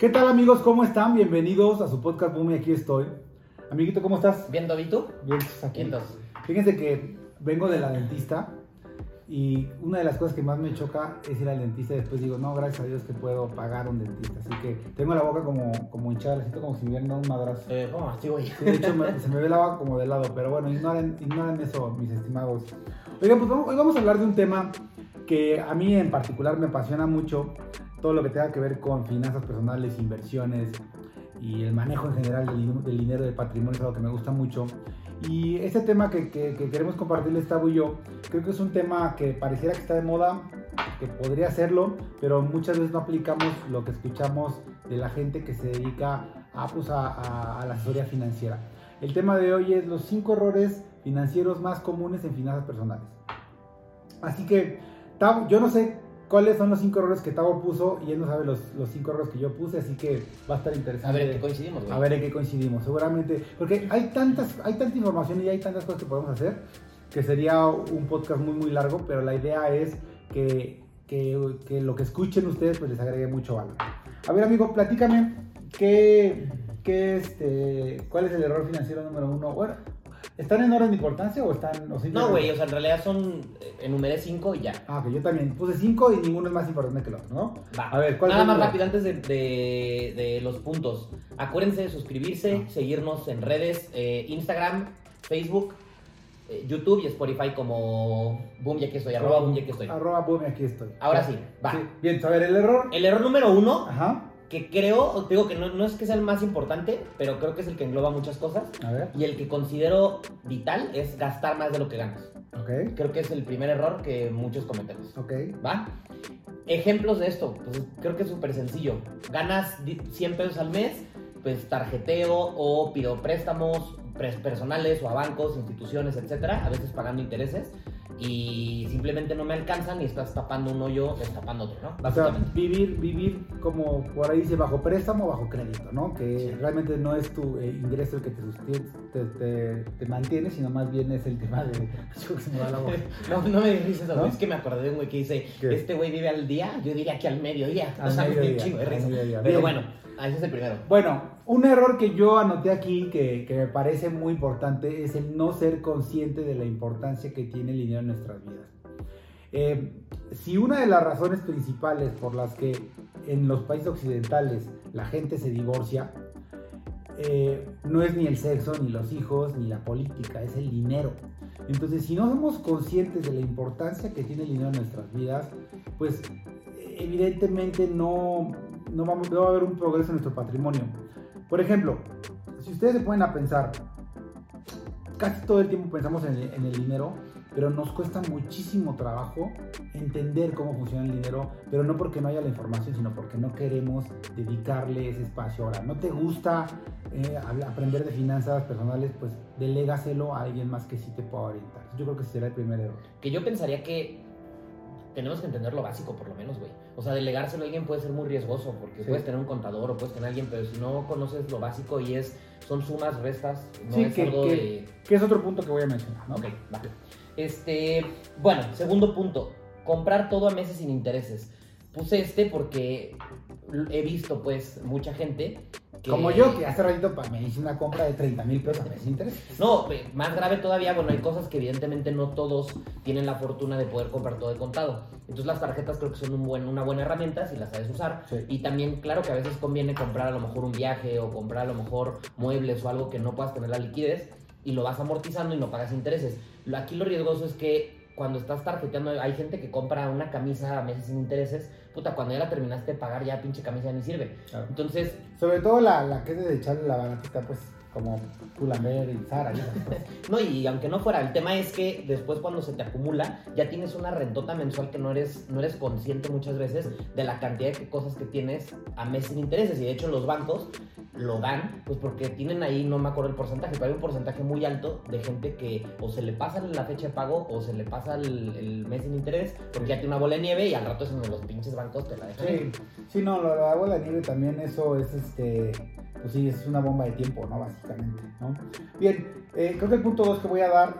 ¿Qué tal amigos? ¿Cómo están? Bienvenidos a su podcast Boom y aquí estoy. Amiguito, ¿cómo estás? ¿Bien, tú? Bien, aquí. Bien, dos. Fíjense que vengo de la dentista y una de las cosas que más me choca es ir al dentista y después digo, no, gracias a Dios que puedo pagar un dentista. Así que tengo la boca como, como hinchada, la siento como si me hubieran dado un madrazo. Eh, ¿Cómo así, güey? Sí, de hecho, me- se me ve la boca como de lado, pero bueno, ignoren, ignoren eso, mis estimados. Oigan, pues vamos- hoy vamos a hablar de un tema que a mí en particular me apasiona mucho, todo lo que tenga que ver con finanzas personales, inversiones y el manejo en general del, del dinero, del patrimonio, es algo que me gusta mucho. Y este tema que, que- que queremos compartirles, Tavo y yo, creo que es un tema que pareciera que está de moda, que podría hacerlo, pero muchas veces no aplicamos lo que escuchamos de la gente que se dedica a, pues, a, a- a la asesoría financiera. El tema de hoy es los cinco errores financieros más comunes en finanzas personales. Así que, Tavo, yo no sé cuáles son los cinco errores que Tavo puso y él no sabe los, los cinco errores que yo puse, así que va a estar A interesante. ver, ¿en qué coincidimos, güey? A ver en qué coincidimos, seguramente. Porque hay tantas, hay tanta información y hay tantas cosas que podemos hacer que sería un podcast muy, muy largo, pero la idea es que, que, que lo que escuchen ustedes pues les agregue mucho valor. A ver, amigo, platícame qué, qué este, cuál es el error financiero número uno. Bueno, ¿están en orden de importancia o están...? O No, güey, o sea, en realidad son. eh, Enumeré cinco y ya. Ah, que yo también puse cinco y ninguno es más importante que el otro, ¿no? Va. A ver, ¿cuál Nada el más rápido antes de, de- de los puntos. Acuérdense de suscribirse, Ah. seguirnos en redes, eh, Instagram, Facebook, eh, YouTube y Spotify como Boom, ya que estoy, arroba Boom, ya que estoy. Arroba boom, aquí estoy. Ahora sí, va. Sí, Bien, a ver, el error... El error número uno, Ajá, que creo, digo que no, no es que sea el más importante, pero creo que es el que engloba muchas cosas. a ver, Y el que considero vital es gastar más de lo que ganas. ok, Creo que es el primer error que muchos cometemos. ok. ¿Va? Ejemplos de esto, pues creo que es súper sencillo. Ganas di- 100 pesos al mes, pues tarjeteo o pido préstamos personales o a bancos, instituciones, etcétera, a veces pagando intereses y simplemente no me alcanzan y estás tapando un hoyo destapando otro, ¿no? O sea, Básicamente. vivir, vivir como por ahí dice bajo préstamo o bajo crédito, ¿no? Que Sí. realmente no es tu eh, ingreso el que te, te, te- te mantiene, sino más bien es el tema de... Yo que se me va la voz. No, no me dices eso, ¿No? es que me acordé de un güey que dice, ¿Qué? este güey vive al día, yo diría que al mediodía. Al o sea, me dio un mediodía, chingo al risa. mediodía. Pero Bien. bueno, ese es el primero. Bueno, un error que yo anoté aquí que, me parece muy importante es el no ser consciente de la importancia que tiene el dinero en nuestras vidas. Eh, si una de las razones principales por las que en los países occidentales la gente se divorcia eh, no es ni el sexo, ni los hijos, ni la política, es el dinero. Entonces, si no somos conscientes de la importancia que tiene el dinero en nuestras vidas, pues evidentemente no, no, vamos, no va a haber un progreso en nuestro patrimonio. Por ejemplo, si ustedes se ponen a pensar, casi todo el tiempo pensamos en el, dinero, pero nos cuesta muchísimo trabajo entender cómo funciona el dinero, pero no porque no haya la información, sino porque no queremos dedicarle ese espacio. Ahora, ¿no te gusta eh, aprender de finanzas personales? Pues delégaselo a alguien más que sí te pueda orientar. Yo creo que ese será el primer error. Que yo pensaría que tenemos que entender lo básico, por lo menos, güey. O sea, delegárselo a alguien puede ser muy riesgoso, porque Sí. puedes tener un contador o puedes tener a alguien, pero si no conoces lo básico y es, son sumas, restas, no Sí, es que- algo que- de... Que es otro punto que voy a mencionar, ¿no? Ok, va. Este, bueno, segundo punto, comprar todo a meses sin intereses. Puse este porque he visto, pues, mucha gente que... Como yo, que hace ratito me hice una compra de 30 mil pesos a interés. No, más grave todavía, bueno, hay cosas que evidentemente no todos tienen la fortuna de poder comprar todo de contado. Entonces las tarjetas creo que son un buen, una buena herramienta si las sabes usar. Sí. Y también, claro que a veces conviene comprar a lo mejor un viaje o comprar a lo mejor muebles o algo que no puedas tener la liquidez y lo vas amortizando y no pagas intereses. Lo- Aquí lo riesgoso es que cuando estás tarjeteando, hay gente que compra una camisa a meses sin intereses, puta, cuando ya la terminaste de pagar ya pinche camisa ya ni sirve. Claro. Entonces, Sobre todo la, la que es de echarle la baratita, pues, como Pull&Bear y Zara. cosas. No, y aunque no fuera, el tema es que después cuando se te acumula, ya tienes una rentota mensual que no eres, no eres consciente muchas veces de la cantidad de cosas que tienes a mes sin intereses. Y de hecho los bancos lo dan, pues porque tienen ahí, no me acuerdo el porcentaje, pero hay un porcentaje muy alto de gente que o se le pasa la fecha de pago o se le pasa el, el mes sin interés, porque ya tiene una bola de nieve y al rato es en los pinches bancos te la dejan. Sí, sí, no, de la bola de nieve también, eso es este. Pues sí, es una bomba de tiempo, ¿no? Básicamente, ¿no? Bien, eh, creo que el punto 2 que voy a dar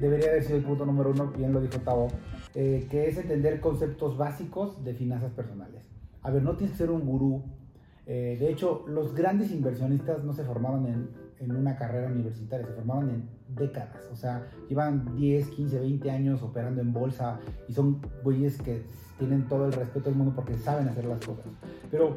debería haber sido el punto número uno, bien lo dijo Tavo, eh, que es entender conceptos básicos de finanzas personales. A ver, no tienes que ser un gurú Eh, de hecho, los grandes inversionistas no se formaron en, en una carrera universitaria, se formaron en décadas. O sea, llevan 10, 15, 20 años operando en bolsa y son güeyes que tienen todo el respeto del mundo porque saben hacer las cosas. Pero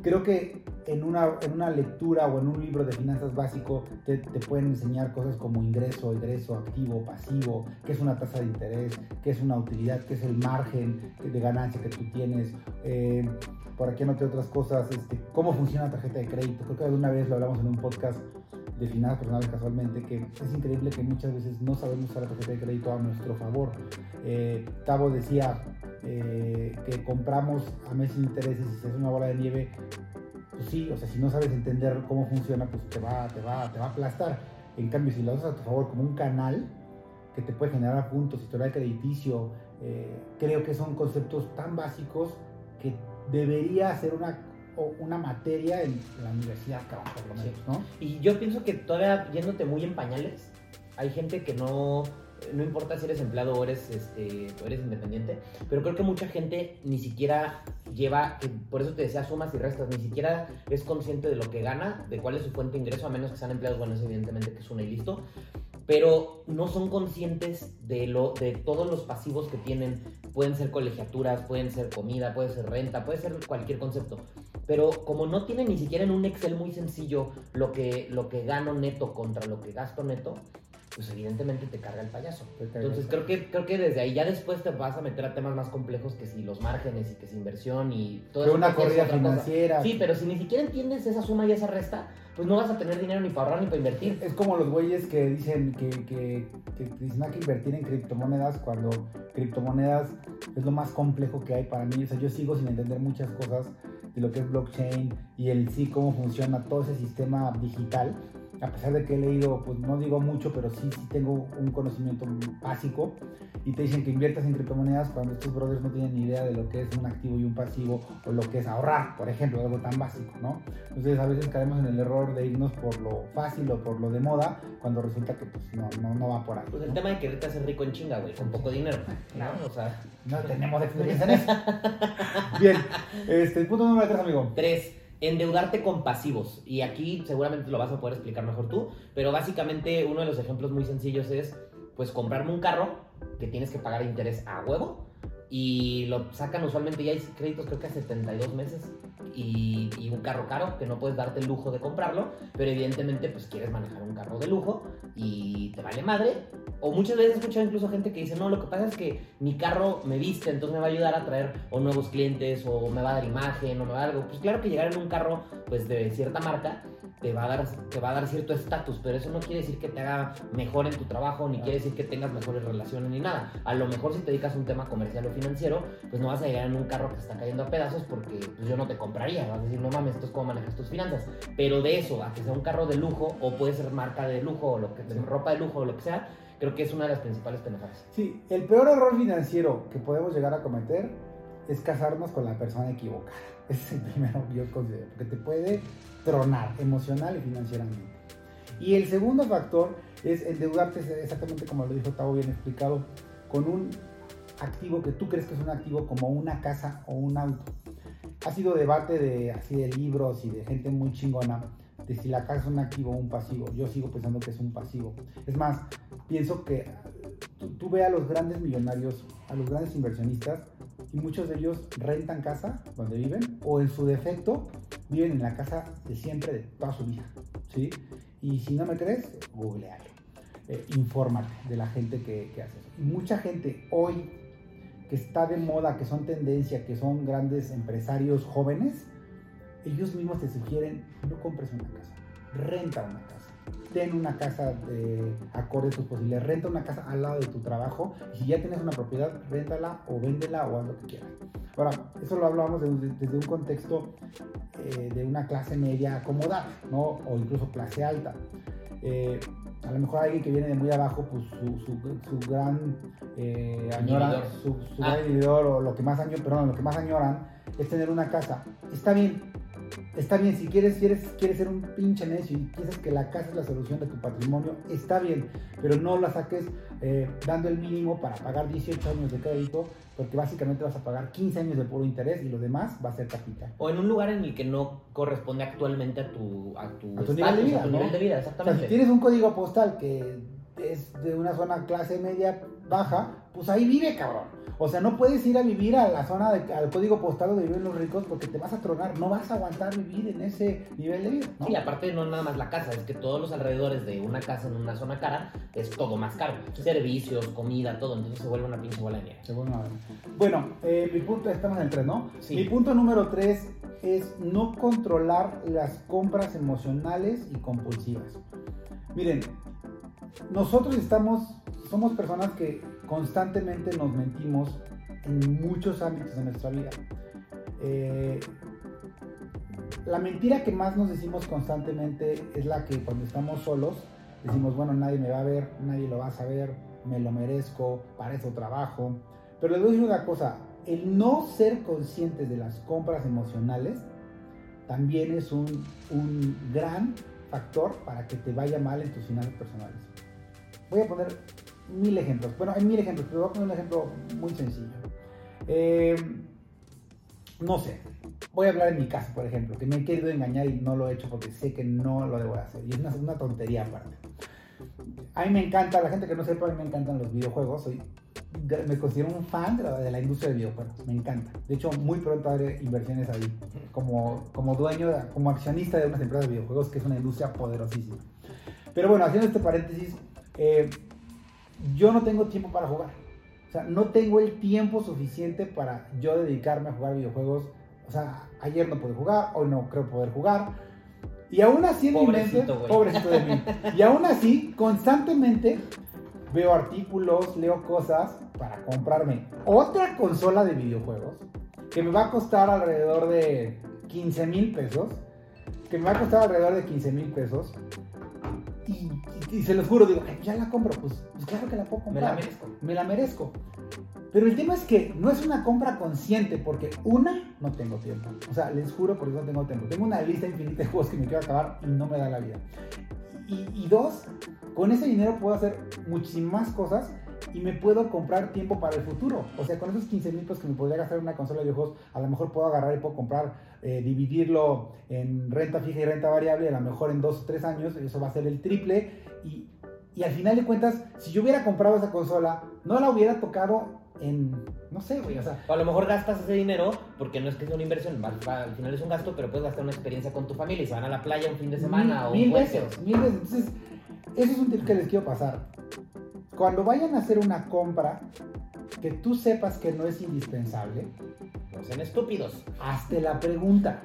creo que en una, en una lectura o en un libro de finanzas básico te, te, pueden enseñar cosas como ingreso, egreso, activo, pasivo, qué es una tasa de interés, qué es una utilidad, qué es el margen de ganancia que tú tienes. Eh, por aquí anoté otras cosas, este, cómo funciona la tarjeta de crédito. Creo que alguna vez lo hablamos en un podcast de finanzas personales casualmente, que es increíble que muchas veces no sabemos usar la tarjeta de crédito a nuestro favor. Eh, Tavo decía eh, que compramos a meses intereses y se hace una bola de nieve, pues sí, o sea, si no sabes entender cómo funciona, pues te va, te va, te va a aplastar. En cambio, si lo usas a tu favor como un canal que te puede generar puntos, historial crediticio, eh, creo que son conceptos tan básicos que debería ser una una materia en la universidad, por lo menos, ¿no? Y yo pienso que todavía yéndote muy en pañales, hay gente que no, no importa si eres empleado o eres, este, eres independiente, pero creo que mucha gente ni siquiera lleva, por eso te decía sumas y restas, ni siquiera es consciente de lo que gana, de cuál es su fuente de ingreso, a menos que sean empleados, bueno, es evidentemente que es una y listo, pero no son conscientes de, lo, de todos los pasivos que tienen. Pueden ser colegiaturas, pueden ser comida, puede ser renta, puede ser cualquier concepto. Pero como no tienen ni siquiera en un Excel muy sencillo lo que, lo que gano neto contra lo que gasto neto, pues evidentemente te carga el payaso. Entonces creo que, creo que desde ahí ya después te vas a meter a temas más complejos que si los márgenes y que si inversión y todo eso. una corrida financiera. Sí, pero si ni siquiera entiendes esa suma y esa resta, pues no vas a tener dinero ni para ahorrar ni para invertir. Es como los güeyes que dicen que, que, que dicen hay que invertir en criptomonedas cuando criptomonedas es lo más complejo que hay para mí. O sea, yo sigo sin entender muchas cosas de lo que es blockchain y el sí cómo funciona todo ese sistema digital a pesar de que he leído, pues no digo mucho, pero sí, sí tengo un conocimiento básico, y te dicen que inviertas en criptomonedas cuando estos brothers no tienen ni idea de lo que es un activo y un pasivo, o lo que es ahorrar, por ejemplo, algo tan básico, ¿no? Entonces a veces caemos en el error de irnos por lo fácil o por lo de moda, cuando resulta que pues no, no, no va por ahí. Pues el tema de quererte hacer rico en chinga, güey, con poco dinero. Claro, o sea... No tenemos experiencia en eso. Bien, este, punto número tres, amigo. Tres endeudarte con pasivos. Y aquí seguramente lo vas a poder explicar mejor tú, pero básicamente uno de los ejemplos muy sencillos es, pues, comprarme un carro que tienes que pagar interés a huevo y lo sacan usualmente ya hay créditos creo que a 72 meses y, un carro caro que no puedes darte el lujo de comprarlo, pero evidentemente pues quieres manejar un carro de lujo y te vale madre. O muchas veces he escuchado incluso gente que dice, no, lo que pasa es que mi carro me viste, entonces me va a ayudar a traer o nuevos clientes o me va a dar imagen o me va a dar algo. Pues claro que llegar en un carro pues de cierta marca te va a dar, te va a dar cierto estatus, pero eso no quiere decir que te haga mejor en tu trabajo, ni quiere decir que tengas mejores relaciones ni nada. A lo mejor si te dedicas a un tema comercial o financiero, pues no vas a llegar en un carro que está cayendo a pedazos porque pues, yo no te compraría. Vas a decir, no mames, esto es cómo manejas tus finanzas. Pero de eso, a que sea un carro de lujo, o puede ser marca de lujo, o lo que, ropa de lujo, o lo que sea, creo que es una de las principales pendejadas. Sí, el peor error financiero que podemos llegar a cometer es casarnos con la persona equivocada. Ese es el primero que yo considero, porque te puede tronar emocional y financieramente. Y el segundo factor es endeudarte exactamente como lo dijo Tavo bien explicado, con un activo que tú crees que es un activo como una casa o un auto. Ha sido debate de así de libros y de gente muy chingona de si la casa es un activo o un pasivo. Yo sigo pensando que es un pasivo. Es más, pienso que tú, tú ve a los grandes millonarios, a los grandes inversionistas, y muchos de ellos rentan casa donde viven o en su defecto viven en la casa de siempre de toda su vida. ¿sí? Y si no me crees, googlealo. Eh, infórmate de la gente que, que hace eso. Y mucha gente hoy que está de moda, que son tendencia, que son grandes empresarios jóvenes, ellos mismos te sugieren, no compres una casa, renta una casa. Ten una casa de acorde a tus posibilidades, renta una casa al lado de tu trabajo y si ya tienes una propiedad, réntala o véndela o haz lo que quieras. Ahora, eso lo hablábamos desde un contexto eh, de una clase media acomodada, ¿no? O incluso clase alta. Eh, a lo mejor alguien que viene de muy abajo, pues su, su, gran eh, añora, su, su ah. gran o lo que más añoran, perdón, lo que más añoran es tener una casa. Está bien, está bien, si quieres, si eres, quieres ser un pinche necio y piensas que la casa es la solución de tu patrimonio, está bien, pero no la saques eh, dando el mínimo para pagar 18 años de crédito, porque básicamente vas a pagar 15 años de puro interés y lo demás va a ser capital. O en un lugar en el que no corresponde actualmente a tu, a tu, A tu nivel de vida, a tu ¿no? nivel de vida, O sea, exactamente. si tienes un código postal que es de una zona clase media baja, pues ahí vive, cabrón. O sea, no puedes ir a vivir a la zona, de- al código postal donde viven los ricos porque te vas a tronar, no vas a aguantar vivir en ese nivel de vida, ¿no? Sí, aparte no nada más la casa, es que todos los alrededores de una casa en una zona cara es todo más caro. Servicios, comida, todo, entonces se vuelve una pinche bola de nieve. Se vuelve una- Bueno, eh, mi punto, estamos en el 3, ¿no? Sí. Mi punto número 3 es no controlar las compras emocionales y compulsivas. Miren, nosotros estamos, somos personas que constantemente nos mentimos en muchos ámbitos de nuestra vida. Eh, la mentira que más nos decimos constantemente es la que cuando estamos solos decimos, bueno, nadie me va a ver, nadie lo va a saber, me lo merezco, para eso trabajo. Pero les voy a decir una cosa, el no ser conscientes de las compras emocionales también es un, un gran factor para que te vaya mal en tus finanzas personales. Voy a poner mil ejemplos. Bueno, hay mil ejemplos, pero voy a poner un ejemplo muy sencillo. Eh, no sé, voy a hablar en mi caso, por ejemplo, que me he querido engañar y no lo he hecho porque sé que no lo debo de hacer. Y es una, una tontería aparte. A mí me encanta, la gente que no sepa, a mí me encantan los videojuegos. Soy, me considero un fan de la, de la industria de videojuegos. Me encanta. De hecho, muy pronto haré inversiones ahí. Como, como dueño, como accionista de unas empresas de videojuegos, que es una industria poderosísima. Pero bueno, haciendo este paréntesis, eh, yo no tengo tiempo para jugar. O sea, no tengo el tiempo suficiente para yo dedicarme a jugar videojuegos. O sea, ayer no pude jugar, hoy no creo poder jugar. Y aún así en mi mente, Pobrecito, güey. pobrecito de mí. Y aún así, constantemente veo artículos, leo cosas para comprarme otra consola de videojuegos que me va a costar alrededor de 15 mil pesos. Que me va a costar alrededor de 15 mil pesos. Y, y- y se los juro, digo, "Ay, ya la compro. Pues, pues claro que la puedo Me comprar. la merezco. Me la merezco. Pero el tema es que no es una compra consciente, porque una, no tengo tiempo. O sea, les juro porque no tengo tiempo. Tengo una lista infinita de juegos que me quiero acabar y no me da la vida. Y, y dos, con ese dinero puedo hacer muchísimas cosas y me puedo comprar tiempo para el futuro. O sea, con esos 15 mil pesos que me podría gastar en una consola de videojuegos, a lo mejor puedo agarrar y puedo comprar, eh, dividirlo en renta fija y renta variable, a lo mejor en dos o tres años, eso va a ser el triple. Y, y al final de cuentas, si yo hubiera comprado esa consola, no la hubiera tocado en, no sé, güey, o sea, O a lo mejor gastas ese dinero porque no es que sea una inversión, al final es un gasto, pero puedes gastar una experiencia con tu familia y se van a la playa un fin de semana o mil, veces, mil veces. Entonces, ese es un tip que les quiero pasar. Cuando vayan a hacer una compra que tú sepas que no es indispensable, No sean estúpidos. hazte la pregunta.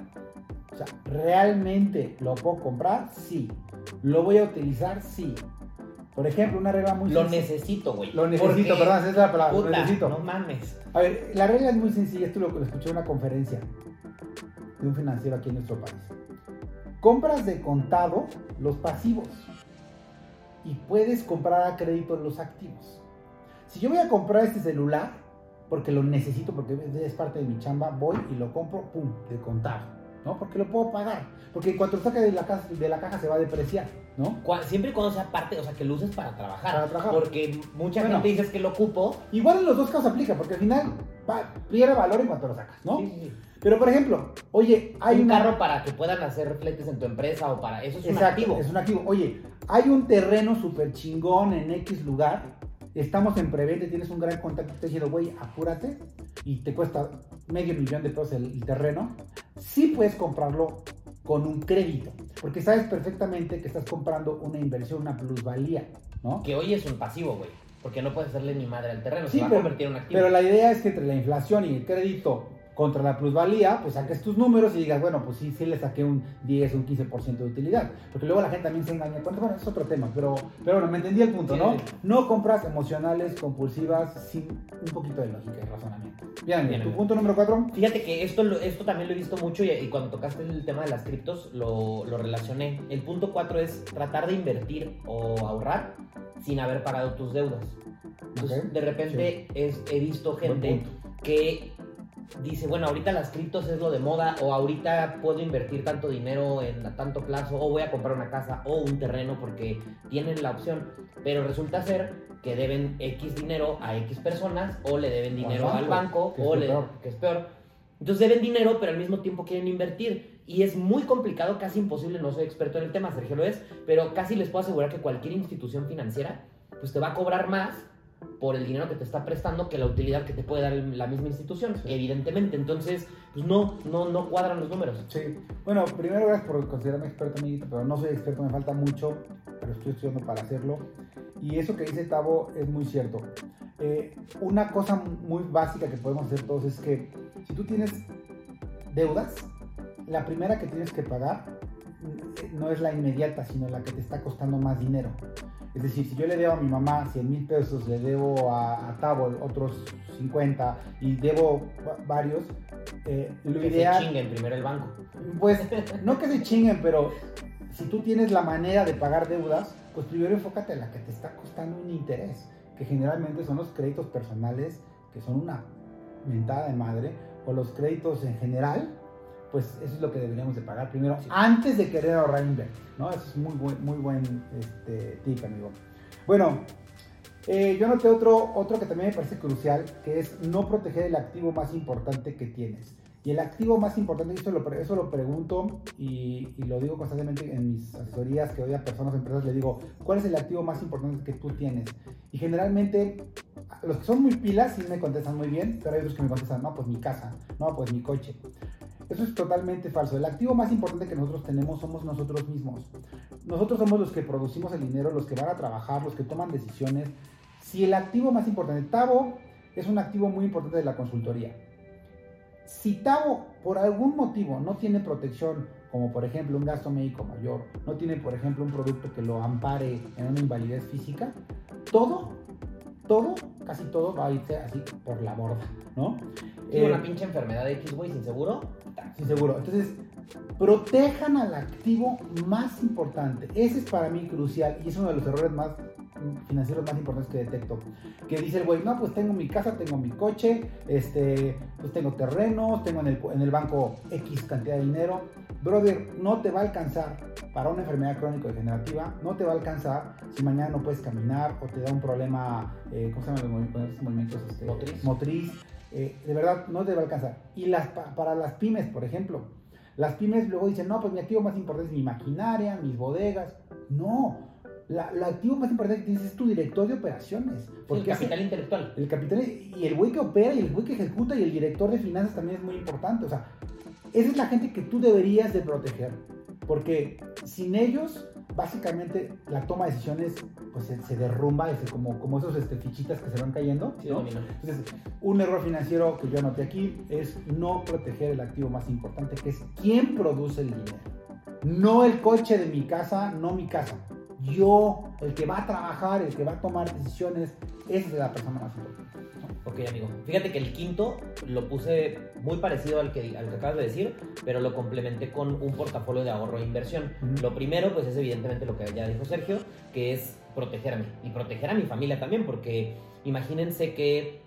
O sea, ¿realmente lo puedo comprar? Sí. ¿Lo voy a utilizar? Sí. Por ejemplo, una regla muy Lo sencilla. necesito, güey. Lo necesito, perdón, esa es la palabra. puta, lo necesito. No mames. A ver, la regla es muy sencilla. Esto lo, lo escuché en una conferencia de un financiero aquí en nuestro país. Compras de contado los pasivos y puedes comprar a crédito los activos. Si yo voy a comprar este celular porque lo necesito, porque es parte de mi chamba, voy y lo compro, pum, de contado, ¿no? Porque lo puedo pagar. Porque cuando lo saque de la, caja, de la caja se va a depreciar, ¿no? Siempre y cuando sea parte, o sea, que lo uses para trabajar. Para trabajar. Porque mucha Bueno. gente dice que lo ocupo. Igual en los dos casos aplica, porque al final va- pierde valor en cuanto lo sacas, ¿no? Sí, sí, sí. Pero por ejemplo, oye, hay un una- carro para que puedan hacer fletes en tu empresa o para eso es un activo. es un activo. Oye, hay un terreno súper chingón en X lugar. Estamos en preventa, y tienes un gran contacto. Te diciendo, güey, apúrate. Y te cuesta medio millón de pesos el, el terreno. Sí puedes comprarlo con un crédito. Porque sabes perfectamente que estás comprando una inversión, una plusvalía, ¿no? Que hoy es un pasivo, güey. Porque no puedes hacerle ni madre al terreno. Sí, se va pero- a convertir en un activo. Pero la idea es que entre la inflación y el crédito contra la plusvalía, pues saques tus números y digas, bueno, pues sí, sí le saqué un 10, un 15% de utilidad. Porque luego la gente también se engaña. Bueno, es otro tema, pero, pero bueno, me entendí el punto, ¿no? No compras emocionales, compulsivas, sin un poquito de lógica y razonamiento. Bien, Bien, tu bien. punto número 4. Fíjate que esto, esto también lo he visto mucho y, y cuando tocaste el tema de las criptos lo, lo relacioné. El punto 4 es tratar de invertir o ahorrar sin haber pagado tus deudas. Entonces, de repente es- he visto gente que dice, bueno, ahorita las criptos es lo de moda, o ahorita puedo invertir tanto dinero en a tanto plazo, o voy a comprar una casa o un terreno porque tienen la opción, pero resulta ser que deben X dinero a X personas, o le deben dinero al banco, o le, peor. que es peor. Entonces deben dinero, pero al mismo tiempo quieren invertir. Y es muy complicado, casi imposible, no soy experto en el tema, Sergio lo es, pero casi les puedo asegurar que cualquier institución financiera, pues te va a cobrar más por el dinero que te está prestando que la utilidad que te puede dar la misma institución, evidentemente. Entonces, pues no, no, no cuadran los números. Sí. Bueno, primero gracias por considerarme experto, amiguito, pero no soy experto, me falta mucho, pero estoy estudiando para hacerlo. Y eso que dice Tavo es muy cierto. Eh, una cosa muy básica que podemos hacer todos es que si tú tienes deudas, la primera que tienes que pagar mm, no es la inmediata, sino la que te está costando más dinero. Es decir, si yo le debo a mi mamá 100 mil pesos, le debo a, a otros 50 y debo va- varios, eh, lo Que ideal... se chinguen primero el banco. Pues no que se chinguen, pero si tú tienes la manera de pagar deudas, pues primero enfócate en la que te está costando un interés, que generalmente son los créditos personales, que son una mentada de madre, o los créditos en general, pues eso es lo que deberíamos de pagar primero, antes de querer ahorrar invertir, ¿no? Eso es muy buen, muy buen este, tip, amigo. Bueno, eh, yo noté otro, otro que también me parece crucial, que es no proteger el activo más importante que tienes. Y el activo más importante, y eso lo, eso lo pregunto y, y lo digo constantemente en mis asesorías que doy a personas, empresas, le digo, ¿cuál es el activo más importante que tú tienes? Y generalmente, los que son muy pilas sí me contestan muy bien, pero hay otros que me contestan, no, pues mi casa, no, pues mi coche. Eso es totalmente falso. El activo más importante que nosotros tenemos somos nosotros mismos. Nosotros somos los que producimos el dinero, los que van a trabajar, los que toman decisiones. Si el activo más importante, Tavo es un activo muy importante de la consultoría. Si Tavo por algún motivo no tiene protección, como por ejemplo un gasto médico mayor, no tiene por ejemplo un producto que lo ampare en una invalidez física, todo, todo, casi todo va a irse así por la borda, ¿no? Sí, Eh, una pinche enfermedad de X, güey, sin seguro. Sí, seguro. Entonces, protejan al activo más importante. Ese es para mí crucial y es uno de los errores más financieros más importantes que detecto. Que dice el güey, no, pues tengo mi casa, tengo mi coche, este, pues tengo terrenos, tengo en el, en el banco X cantidad de dinero. Brother, no te va a alcanzar para una enfermedad crónico-degenerativa, no te va a alcanzar si mañana no puedes caminar o te da un problema, eh, ¿cómo se llaman los movimientos? Este, Motriz. motriz. Eh, de verdad, no te va a alcanzar. Y las, pa- para las pymes, por ejemplo, las pymes luego dicen, no, pues mi activo más importante es mi maquinaria, mis bodegas. No, la, el activo más importante que tienes es tu director de operaciones. Sí, el Porque capital intelectual. el capital y el güey que opera y el güey que ejecuta y el director de finanzas también es muy importante. O sea, esa es la gente que tú deberías de proteger. Porque sin ellos, básicamente, la toma de decisiones pues se, se derrumba, es como, como esos este, fichitas que se van cayendo. Sí, ¿no? Entonces, un error financiero que yo anoté aquí es no proteger el activo más importante, que es quién produce el dinero. No el coche de mi casa, no mi casa. Yo, el que va a trabajar, el que va a tomar decisiones, esa es la persona más importante. ¿no? Ok, amigo. Fíjate que el quinto lo puse muy parecido al que, al que acabas de decir, pero lo complementé con un portafolio de ahorro e inversión. Lo primero, pues es evidentemente lo que ya dijo Sergio, que es protegerme y proteger a mi familia también, porque imagínense que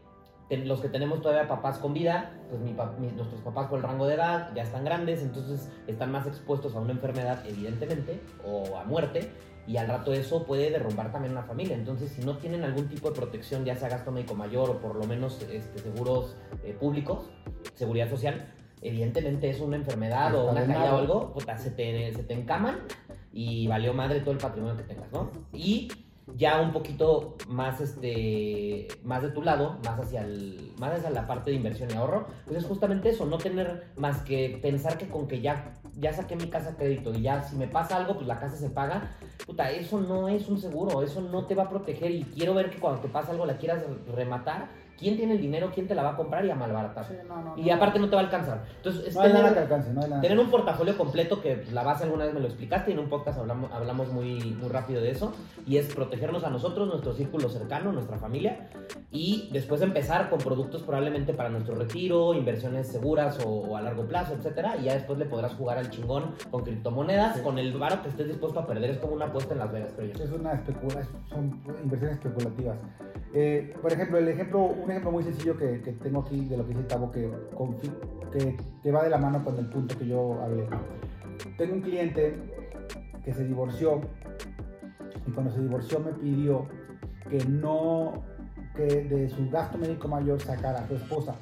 los que tenemos todavía papás con vida, pues mi nuestros papás por el rango de edad ya están grandes, entonces están más expuestos a una enfermedad, evidentemente, o a muerte, y al rato eso puede derrumbar también una familia. Entonces, si no tienen algún tipo de protección, ya sea gasto médico mayor o por lo menos este, seguros eh, públicos, seguridad social, evidentemente es una enfermedad o una caída o algo, puta, se te, se te encaman y valió madre todo el patrimonio que tengas, ¿no? Y ya un poquito más este más de tu lado, más hacia el más hacia la parte de inversión y ahorro, pues es justamente eso, no tener más que pensar que con que ya ya saqué mi casa a crédito y ya si me pasa algo, pues la casa se paga. Puta, eso no es un seguro, eso no te va a proteger y quiero ver que cuando te pasa algo la quieras rematar, quién tiene el dinero, quién te la va a comprar y a malbaratar. Sí, no, no, Y aparte no te va a alcanzar. Entonces, es No hay tener- nada que alcance, no hay nada. Tener un portafolio completo que pues, la base alguna vez me lo explicaste y en un podcast hablamos, hablamos muy, muy rápido de eso y es protegernos a nosotros, nuestro círculo cercano, nuestra familia y después empezar con productos probablemente para nuestro retiro, inversiones seguras o, o a largo plazo, etcétera y ya después le podrás jugar al chingón con criptomonedas, Sí. con el varo que estés dispuesto a perder, es como una apuesta en Las Vegas, creo yo. Es una especula, son inversiones especulativas. Eh, por ejemplo, el ejemplo, un ejemplo muy sencillo que, tengo aquí de lo que dice Tavo que, que, que va de la mano con el punto que yo hablé. Tengo un cliente que se divorció y cuando se divorció me pidió que no, que de su gasto médico mayor sacara a su esposa.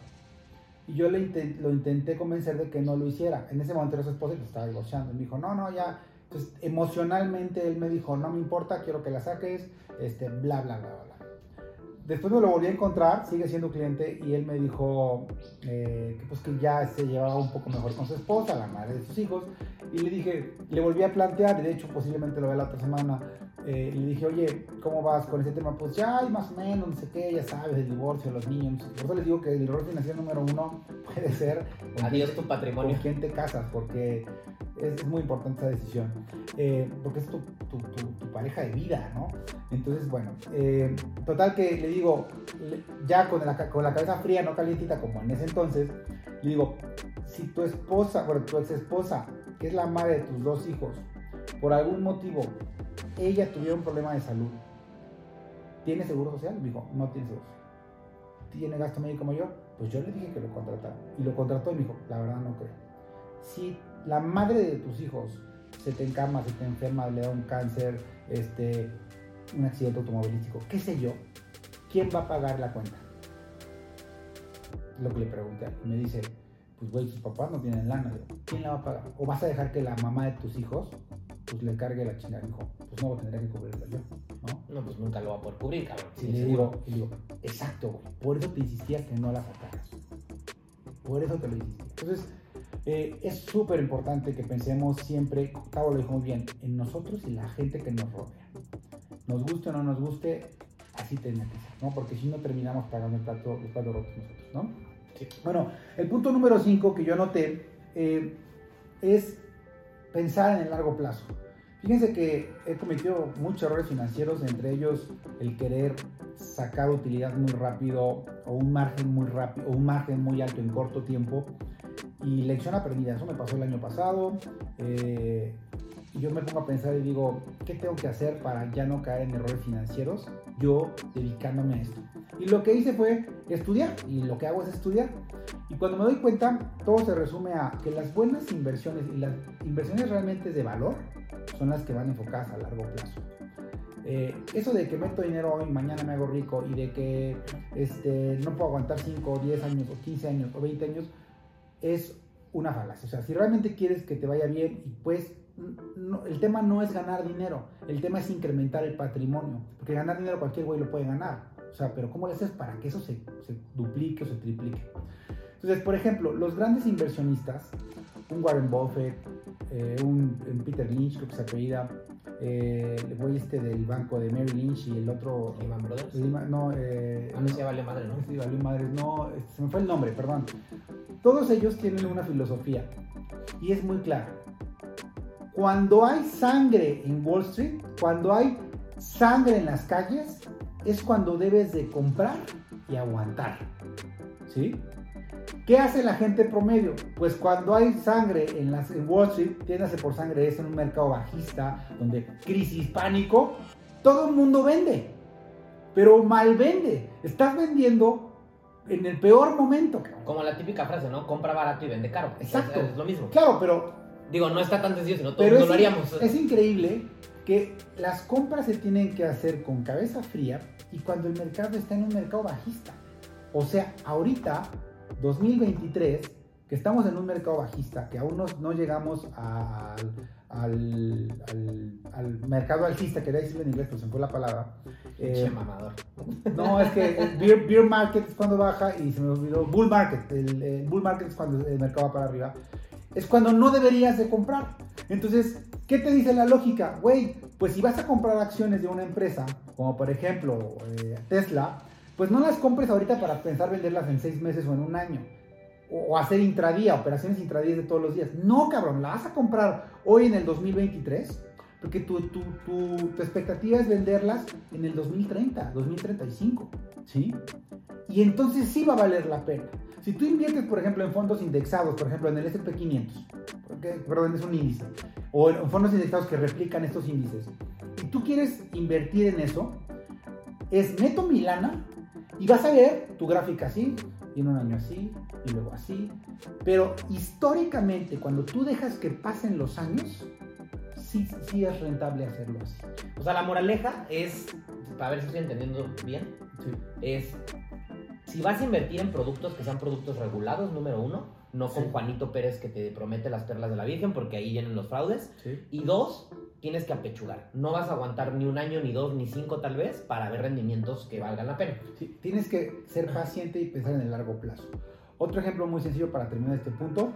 Y yo le lo intenté convencer de que no lo hiciera. En ese momento era su esposa y se estaba divorciando. Y me dijo, no, no, ya. Entonces, emocionalmente él me dijo, no me importa, quiero que la saques, este, bla, bla, bla, bla. Después me lo volví a encontrar, sigue siendo cliente, y él me dijo eh, que, pues, que ya se llevaba un poco mejor con su esposa, la madre de sus hijos. Y le dije, le volví a plantear, y de hecho posiblemente lo vea la otra semana, eh, le dije, oye, ¿cómo vas con ese tema? Pues ya, hay más o menos, no sé qué, ya sabes, el divorcio, los niños. Por eso les digo que el error financiero número uno puede ser... Adiós tu patrimonio. Con quién te casas, porque es, muy importante esa decisión. Eh, porque es tu, tu, tu, pareja de vida, ¿no? Entonces, bueno, eh, total que le digo, ya con la, con la cabeza fría, no calientita como en ese entonces, le digo, si tu esposa, bueno, tu ex esposa, que es la madre de tus dos hijos, por algún motivo ella tuviera un problema de salud, ¿tiene seguro social? Me dijo, no tiene seguro ¿Tiene gasto médico mayor? Pues yo le dije que lo contratara. Y lo contrató y me dijo, la verdad no creo. Si la madre de tus hijos se te encama, se te enferma, le da un cáncer, este, un accidente automovilístico, qué sé yo, ¿quién va a pagar la cuenta? Lo que le pregunté. Y me dice, pues güey, tus papás no tienen lana. ¿Quién la va a pagar? ¿O vas a dejar que la mamá de tus hijos pues le cargue la chingada, dijo, pues no, tendría que cubrirla yo, ¿no? No, pues nunca lo va a poder cubrir, cabrón. Sí, le digo, le digo, exacto, güey, por eso te insistía que no la sacaras. Por eso te lo insistí. Entonces, eh, es súper importante que pensemos siempre, Cabo lo dijo muy bien, en nosotros y la gente que nos rodea. Nos guste o no nos guste, así que ser, ¿no? Porque si no terminamos pagando el plato, los platos rotos nosotros, ¿no? Sí. Bueno, el punto número 5 que yo anoté eh, es pensar en el largo plazo. Fíjense que he cometido muchos errores financieros, entre ellos el querer sacar utilidad muy rápido o un margen muy rápido o un margen muy alto en corto tiempo. Y lección aprendida, eso me pasó el año pasado. Eh, y yo me pongo a pensar y digo, ¿qué tengo que hacer para ya no caer en errores financieros? Yo dedicándome a esto. Y lo que hice fue estudiar, y lo que hago es estudiar. Y cuando me doy cuenta, todo se resume a que las buenas inversiones y las inversiones realmente de valor son las que van enfocadas a largo plazo. Eh, eso de que meto dinero hoy, mañana me hago rico y de que este, no puedo aguantar 5 o 10 años o 15 años o 20 años es una falacia. O sea, si realmente quieres que te vaya bien pues el tema no es ganar dinero, el tema es incrementar el patrimonio, porque ganar dinero cualquier güey lo puede ganar, o sea, pero ¿cómo le haces para que eso se, se duplique o se triplique? Entonces, por ejemplo, los grandes inversionistas, un Warren Buffett, eh, un, Peter Lynch, creo que se apellida, eh, el güey este del banco de Mary Lynch y el otro... Lehman Brothers. no, eh, ah, no, se valió madre, ¿no? Sí, valió madre, no, se me fue el nombre, perdón. Todos ellos tienen una filosofía y es muy clara cuando hay sangre en Wall Street, cuando hay sangre en las calles, es cuando debes de comprar y aguantar. ¿Sí? ¿Qué hace la gente promedio? Pues cuando hay sangre en, las, Wall Street, tiéndase por sangre, es en un mercado bajista, donde crisis, pánico, todo el mundo vende, pero mal vende. Estás vendiendo en el peor momento. Como la típica frase, ¿no? Compra barato y vende caro. Exacto. Es, lo mismo. Claro, pero Digo, no está tan sencillo, sino todos lo haríamos. Es increíble que las compras se tienen que hacer con cabeza fría y cuando el mercado está en un mercado bajista. O sea, ahorita, 2023, que estamos en un mercado bajista, que aún no, llegamos al, al, mercado alcista, quería decirlo en inglés, pero se me fue la palabra. Eh, mamador. No, es que beer, beer, market es cuando baja y se me olvidó bull market. El, bull market es cuando el mercado va para arriba es cuando no deberías de comprar. Entonces, ¿qué te dice la lógica? Güey, pues si vas a comprar acciones de una empresa, como por ejemplo eh, Tesla, pues no las compres ahorita para pensar venderlas en seis meses o en un año. O, hacer intradía, operaciones intradías de todos los días. No, cabrón, la vas a comprar hoy en el 2023, porque tu, tu, tu, tu expectativa es venderlas en el 2030, 2035, ¿sí? Y entonces sí va a valer la pena. Si tú inviertes, por ejemplo, en fondos indexados, por ejemplo, en el SP500, perdón, es un índice, o en fondos indexados que replican estos índices, y tú quieres invertir en eso, es meto mi lana Y vas a ver tu gráfica así, y en un año así, y luego así. Pero históricamente, cuando tú dejas que pasen los años, sí, sí es rentable hacerlo así. O sea, la moraleja es, para ver si estoy entendiendo bien, Sí. es si vas a invertir en productos que sean productos regulados, número uno, no con Sí. Juanito Pérez que te promete las perlas de la Virgen, porque ahí vienen los fraudes. Sí. Y dos, tienes que apechugar. No vas a aguantar ni un año, ni dos, ni cinco tal vez, para ver rendimientos que valgan la pena. Sí, tienes que ser paciente y pensar en el largo plazo. Otro ejemplo muy sencillo para terminar este punto,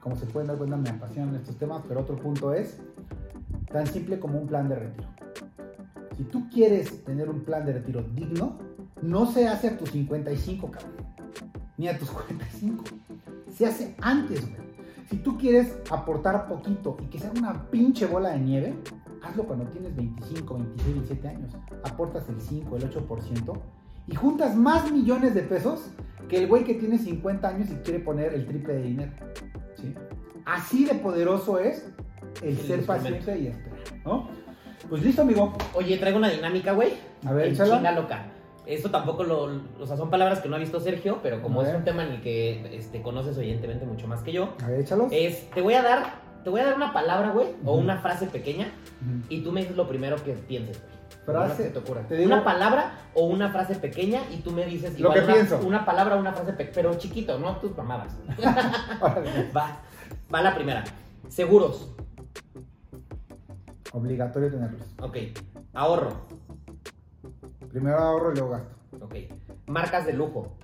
como se pueden dar cuenta me apasionan estos temas, pero otro punto es tan simple como un plan de retiro. Si tú quieres tener un plan de retiro digno, no se hace a tus 55, cabrón, ni a tus 45, se hace antes, güey. Si tú quieres aportar poquito y que sea una pinche bola de nieve, hazlo cuando tienes 25, 26, 27 años. Aportas el 5, el 8% y juntas más millones de pesos que el güey que tiene 50 años y quiere poner el triple de dinero. ¿sí? Así de poderoso es el El ser paciente y esperar, ¿no? Pues listo, amigo. Oye, traigo una dinámica, güey. A ver, échala. chinga loca. Esto tampoco lo. O sea, son palabras que no ha visto Sergio, pero como es un tema en el que este, conoces evidentemente mucho más que yo, A ver, échalos. es. Te voy a dar. Te voy a dar una palabra, güey, o una frase pequeña, y tú me dices lo primero que pienses, güey. Frase. te ocurra. te digo- Una palabra o una frase pequeña, y tú me dices Lo que una, pienso. una palabra o una frase pequeña, pero chiquito, no tus mamadas. Va. Va la primera. Seguros. Obligatorio tenerlos. Ok. Ahorro. Primero ahorro y luego gasto. Ok. Marcas de lujo.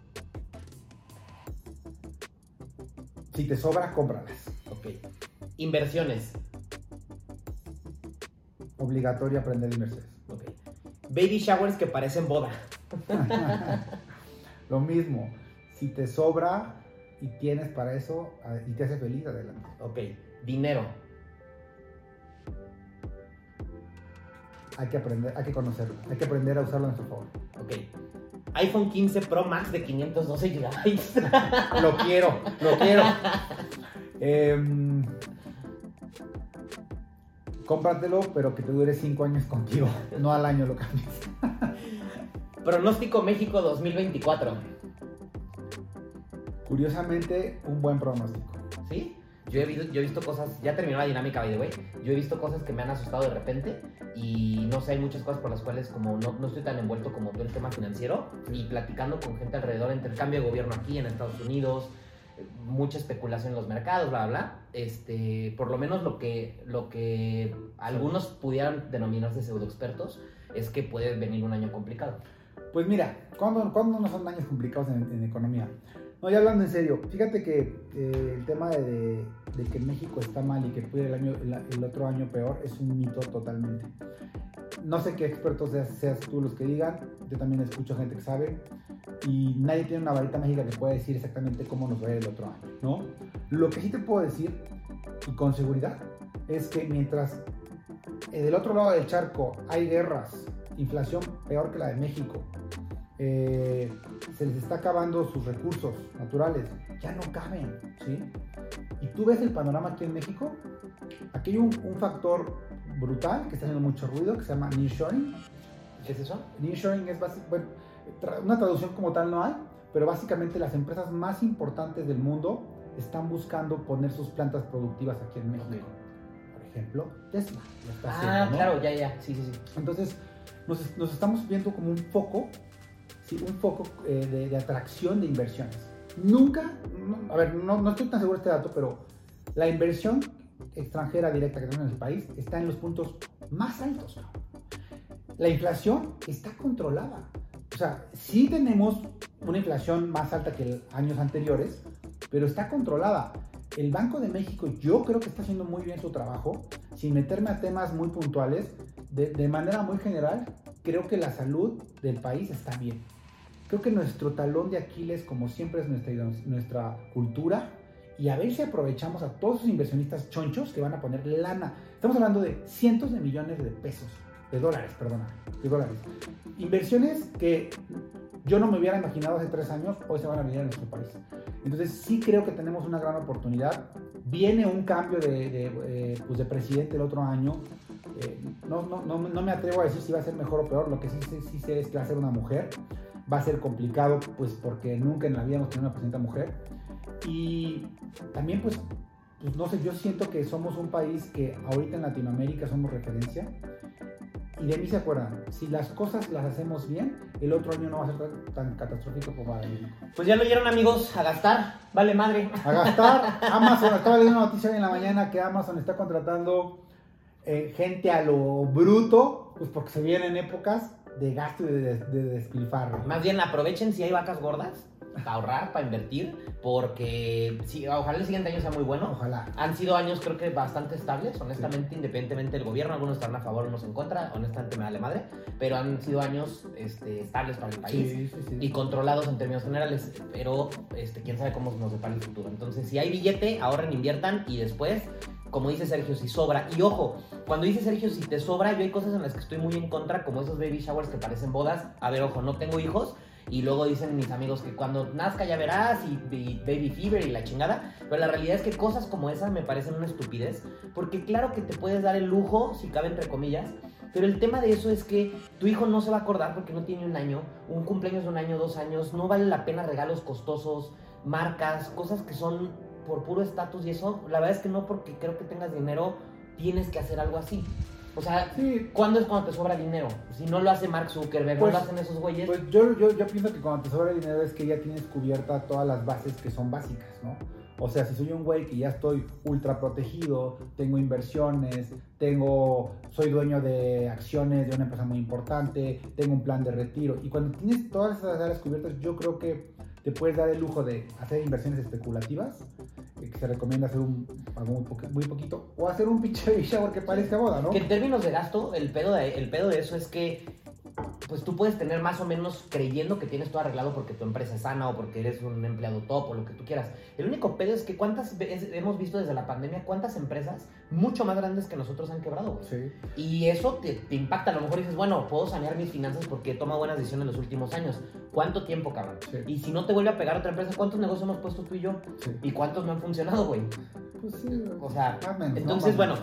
Si te sobra, cómpralas. Ok. Inversiones. Obligatorio aprender inversiones. Ok. Baby showers que parecen boda. Lo mismo. Si te sobra y tienes para eso a- y te hace feliz, adelante. Ok. Dinero. Hay que aprender, hay que conocerlo. Hay que aprender a usarlo a nuestro favor. Ok. iPhone 15 Pro Max de 512 GB. Lo quiero, lo quiero. Em, cómpratelo, pero que te dure 5 años contigo. No al año lo cambies. Pronóstico México 2024. Curiosamente, un buen pronóstico. ¿Sí? Yo he, visto, yo he visto cosas, ya terminó la dinámica, by the way. Yo he visto cosas que me han asustado de repente y no sé, hay muchas cosas por las cuales como no, no estoy tan envuelto como tú en el tema financiero y platicando con gente alrededor, entre el cambio de gobierno aquí en Estados Unidos, mucha especulación en los mercados, bla, bla. Este, por lo menos lo que, lo que algunos pudieran denominarse pseudo expertos es que puede venir un año complicado. Pues mira, ¿cuándo, cuándo no son años complicados en, en economía? No, ya hablando en serio, fíjate que eh, el tema de, que México está mal y que puede el, año, el, otro año peor es un mito totalmente. No sé qué expertos seas, tú los que digan, yo también escucho gente que sabe y nadie tiene una varita mágica que pueda decir exactamente cómo nos va a ir el otro año, ¿no? Lo que sí te puedo decir, y con seguridad, es que mientras del otro lado del charco hay guerras, inflación peor que la de México, eh, se les está acabando sus recursos naturales, ya no caben, ¿sí? Y tú ves el panorama aquí en México, aquí hay un, un factor brutal que está haciendo mucho ruido, que se llama nearshoring. ¿Qué es eso? Nearshoring es bueno, tra- una traducción como tal no hay, pero básicamente las empresas más importantes del mundo están buscando poner sus plantas productivas aquí en México. Por ejemplo, Tesla. lo está Ah, haciendo, ¿no? claro, ya, ya, sí, sí, sí. Entonces, nos, nos estamos viendo como un foco, un foco eh, de, de atracción de inversiones. Nunca, a ver, no, no estoy tan seguro de este dato, pero la inversión extranjera directa que tenemos en el país está en los puntos más altos. La inflación está controlada. O sea, sí tenemos una inflación más alta que años anteriores, pero está controlada. El Banco de México yo creo que está haciendo muy bien su trabajo, sin meterme a temas muy puntuales, de, de manera muy general, creo que la salud del país está bien. Creo que nuestro talón de Aquiles, como siempre, es nuestra, nuestra cultura y a ver si aprovechamos a todos esos inversionistas chonchos que van a poner lana. Estamos hablando de cientos de millones de pesos, de dólares, perdona, de dólares. Inversiones que yo no me hubiera imaginado hace tres años, hoy se van a venir a nuestro país. Entonces sí creo que tenemos una gran oportunidad. Viene un cambio de, de, eh, pues de presidente el otro año. Eh, no, no, no, no me atrevo a decir si va a ser mejor o peor. Lo que sí, sé- sí sé es que va a ser una mujer. Va a ser complicado, pues porque nunca en la vida hemos tenido una presidenta mujer. Y también, pues, pues no sé, yo siento que somos un país que ahorita en Latinoamérica somos referencia. Y de mí se acuerdan, si las cosas las hacemos bien, el otro año no va a ser tan, catastrófico como va a venir. Pues ya lo oyeron amigos, a gastar, vale madre. A gastar, Amazon, estaba leyendo una noticia hoy en la mañana que Amazon está contratando eh, gente a lo bruto, pues porque se vienen épocas de gasto y de, de despilfarro. Más bien aprovechen si hay vacas gordas para ahorrar, para invertir, porque sí, ojalá el siguiente año sea muy bueno. Ojalá. Han sido años creo que bastante estables, honestamente, independientemente del gobierno, algunos están a favor, unos en contra, honestamente me vale madre, pero han sido años este, estables para el país Sí, sí, sí. y controlados en términos generales, pero este, quién sabe cómo nos depara el futuro. Entonces, si hay billete, ahorren, inviertan y después, como dice Sergio, si sobra. Y ojo, cuando dice Sergio, si te sobra, yo hay cosas en las que estoy muy en contra, como esos baby showers que parecen bodas. A ver, ojo, no tengo hijos. Y luego dicen mis amigos que cuando nazca ya verás y, baby fever y la chingada. Pero la realidad es que cosas como esas me parecen una estupidez. Porque claro que te puedes dar el lujo, si cabe entre comillas, pero el tema de eso es que tu hijo no se va a acordar porque no tiene un año, un cumpleaños de un año, dos años, no vale la pena regalos costosos, marcas, cosas que son por puro estatus y eso. La verdad es que no porque creo que tengas dinero tienes que hacer algo así. O sea, Sí, ¿cuándo es cuando te sobra dinero? Si no lo hace Mark Zuckerberg, Pues- no lo hacen esos güeyes. Pues yo, yo, yo pienso que cuando te sobra dinero es que ya tienes cubierta todas las bases que son básicas, ¿no? O sea, si soy un güey que ya estoy ultra protegido, tengo inversiones, tengo, soy dueño de acciones de una empresa muy importante, tengo un plan de retiro. Y cuando tienes todas esas áreas cubiertas, yo creo que te puedes dar el lujo de hacer inversiones especulativas, que se recomienda hacer un, algo muy, poqu- muy poquito, o hacer un pinche baby shower que parezca boda, ¿no? Que en términos de gasto, el pedo de, el pedo de eso es que pues tú puedes tener más o menos creyendo que tienes todo arreglado porque tu empresa es sana o porque eres un empleado top o lo que tú quieras. El único pedo es que cuántas veces hemos visto desde la pandemia cuántas empresas mucho más grandes que nosotros han quebrado, güey. Sí. Y eso te, te impacta. A lo mejor dices, bueno, puedo sanear mis finanzas porque he tomado buenas decisiones en los últimos años. ¿Cuánto tiempo, cabrón? Sí. Y si no te vuelve a pegar otra empresa, ¿cuántos negocios hemos puesto tú y yo? Sí. ¿Y cuántos no han funcionado, güey? Pues sí. O sea, entonces, bueno,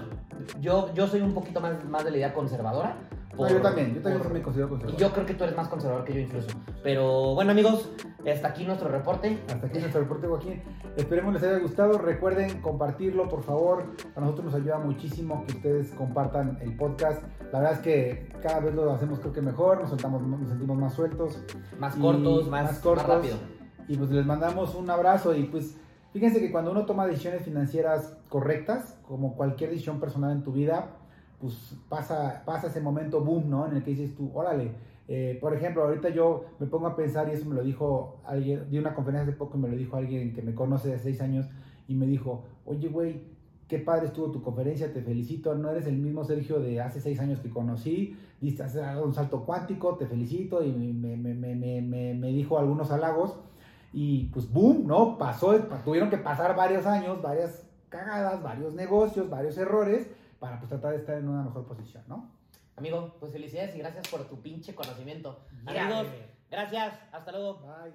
yo, yo soy un poquito más, más de la idea conservadora. No, por- yo también, yo también por- me considero conservador. yo creo que tú eres más conservador que yo incluso. Pero bueno, amigos, hasta aquí nuestro reporte. Hasta aquí nuestro reporte, Joaquín. Esperemos les haya gustado. Recuerden compartirlo, por favor. A nosotros nos ayuda muchísimo que ustedes compartan el podcast. La verdad es que cada vez lo hacemos creo que mejor, nos, soltamos, nos sentimos más sueltos. Más cortos, más, más más cortos. rápido. Y pues les mandamos un abrazo y pues fíjense que cuando uno toma decisiones financieras correctas, como cualquier decisión personal en tu vida, pues pasa, pasa ese momento boom, ¿no? En el que dices tú, órale. eh, por ejemplo, ahorita yo me pongo a pensar, y eso me lo dijo alguien, di una conferencia hace poco y me lo dijo alguien que me conoce de seis años, y me dijo, oye, güey, qué padre estuvo tu conferencia, te felicito, no eres el mismo Sergio de hace seis años que conocí, diste un salto cuántico, te felicito, y me, me, me, me dijo algunos halagos, y pues boom, ¿no? Pasó, tuvieron que pasar varios años, varias cagadas, varios negocios, varios errores, para pues tratar de estar en una mejor posición, ¿no? Amigo, pues felicidades y gracias por tu pinche conocimiento. Yeah. Amigos, gracias, hasta luego. Bye.